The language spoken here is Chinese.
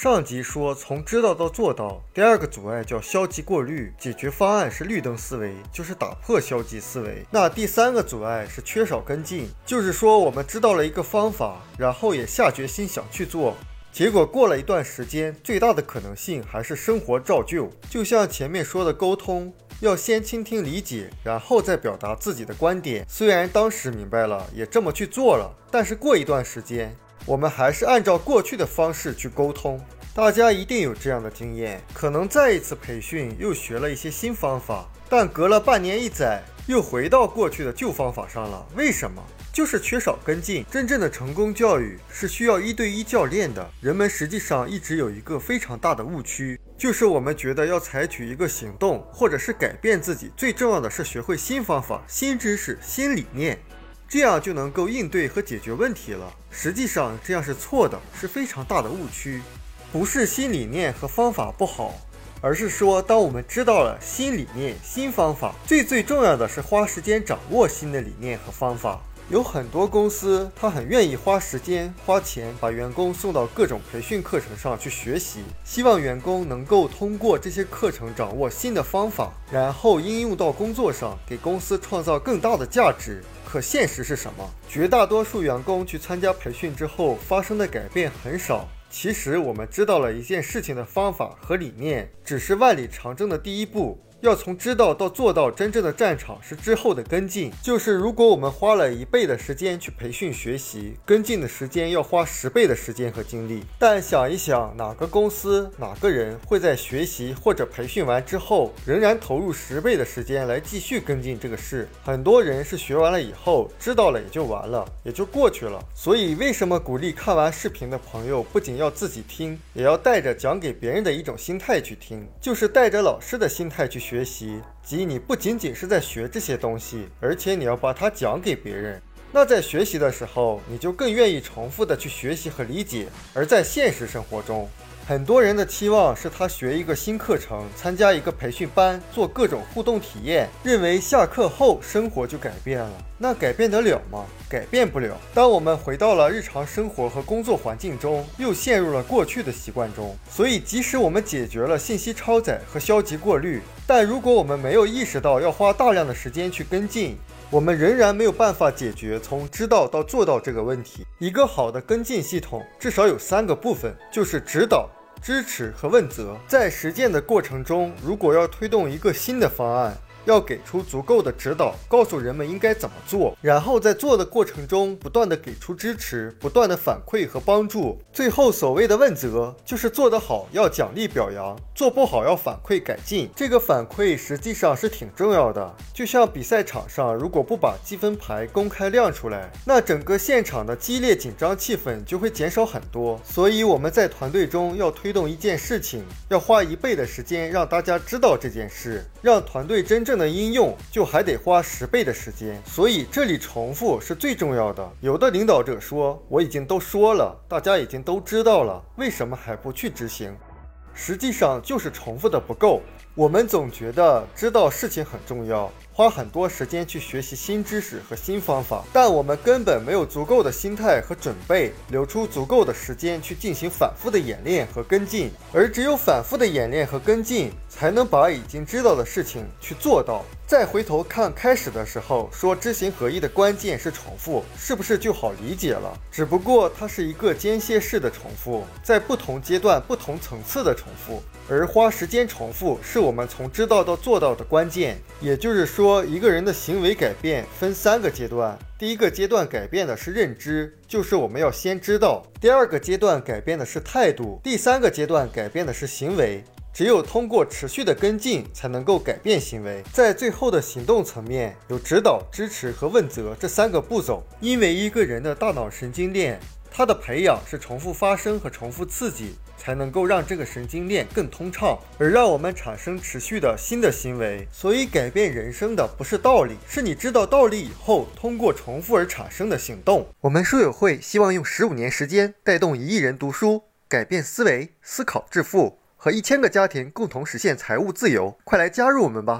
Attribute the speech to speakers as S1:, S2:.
S1: 上集说从知道到做到，第二个阻碍叫消极过滤，解决方案是绿灯思维，就是打破消极思维。那第三个阻碍是缺少跟进，就是说我们知道了一个方法，然后也下决心想去做，结果过了一段时间，最大的可能性还是生活照旧。就像前面说的沟通。要先倾听理解，然后再表达自己的观点。虽然当时明白了，也这么去做了，但是过一段时间，我们还是按照过去的方式去沟通。大家一定有这样的经验，可能再一次培训又学了一些新方法，但隔了半年一载，又回到过去的旧方法上了。为什么？就是缺少跟进。真正的成功教育是需要一对一教练的。人们实际上一直有一个非常大的误区，就是我们觉得要采取一个行动，或者是改变自己，最重要的是学会新方法、新知识、新理念，这样就能够应对和解决问题了。实际上这样是错的，是非常大的误区。不是新理念和方法不好，而是说当我们知道了新理念、新方法，最最重要的是花时间掌握新的理念和方法。有很多公司，他很愿意花时间、花钱，把员工送到各种培训课程上去学习，希望员工能够通过这些课程掌握新的方法，然后应用到工作上，给公司创造更大的价值。可现实是什么？绝大多数员工去参加培训之后，发生的改变很少。其实我们知道了一件事情的方法和理念，只是万里长征的第一步。要从知道到做到，真正的战场是之后的跟进。就是如果我们花了一倍的时间去培训学习，跟进的时间要花十倍的时间和精力。但想一想，哪个公司、哪个人会在学习或者培训完之后，仍然投入十倍的时间来继续跟进这个事？很多人是学完了以后，知道了也就完了，也就过去了。所以，为什么鼓励看完视频的朋友不仅要自己听，也要带着讲给别人的一种心态去听，就是带着老师的心态去。学习即你不仅仅是在学这些东西，而且你要把它讲给别人。那在学习的时候，你就更愿意重复的去学习和理解。而在现实生活中，很多人的期望是他学一个新课程，参加一个培训班，做各种互动体验，认为下课后生活就改变了。那改变得了吗？改变不了。当我们回到了日常生活和工作环境中，又陷入了过去的习惯中。所以，即使我们解决了信息超载和消极过滤，但如果我们没有意识到要花大量的时间去跟进，我们仍然没有办法解决从知道到做到这个问题。一个好的跟进系统至少有三个部分，就是指导。支持和问责，在实践的过程中，如果要推动一个新的方案。要给出足够的指导，告诉人们应该怎么做，然后在做的过程中不断的给出支持，不断的反馈和帮助。最后所谓的问责，就是做得好要奖励表扬，做不好要反馈改进。这个反馈实际上是挺重要的。就像比赛场上，如果不把积分牌公开亮出来，那整个现场的激烈紧张气氛就会减少很多。所以我们在团队中要推动一件事情，要花一倍的时间让大家知道这件事，让团队真正。的应用就还得花十倍的时间，所以这里重复是最重要的。有的领导者说：“我已经都说了，大家已经都知道了，为什么还不去执行？”实际上就是重复的不够。我们总觉得知道事情很重要。花很多时间去学习新知识和新方法，但我们根本没有足够的心态和准备，留出足够的时间去进行反复的演练和跟进。而只有反复的演练和跟进，才能把已经知道的事情去做到。再回头看开始的时候说知行合一的关键是重复，是不是就好理解了？只不过它是一个间歇式的重复，在不同阶段、不同层次的重复。而花时间重复是我们从知道到做到的关键。也就是说说，一个人的行为改变分三个阶段。第一个阶段改变的是认知，就是我们要先知道；第二个阶段改变的是态度；第三个阶段改变的是行为。只有通过持续的跟进，才能够改变行为。在最后的行动层面，有指导、支持和问责这三个步骤。因为一个人的大脑神经链，它的培养是重复发生和重复刺激，才能够让这个神经链更通畅，而让我们产生持续的新的行为。所以，改变人生的不是道理，是你知道道理以后，通过重复而产生的行动。我们书友会希望用十五年时间，带动一亿人读书，改变思维，思考致富。和一千个家庭共同实现财务自由，快来加入我们吧！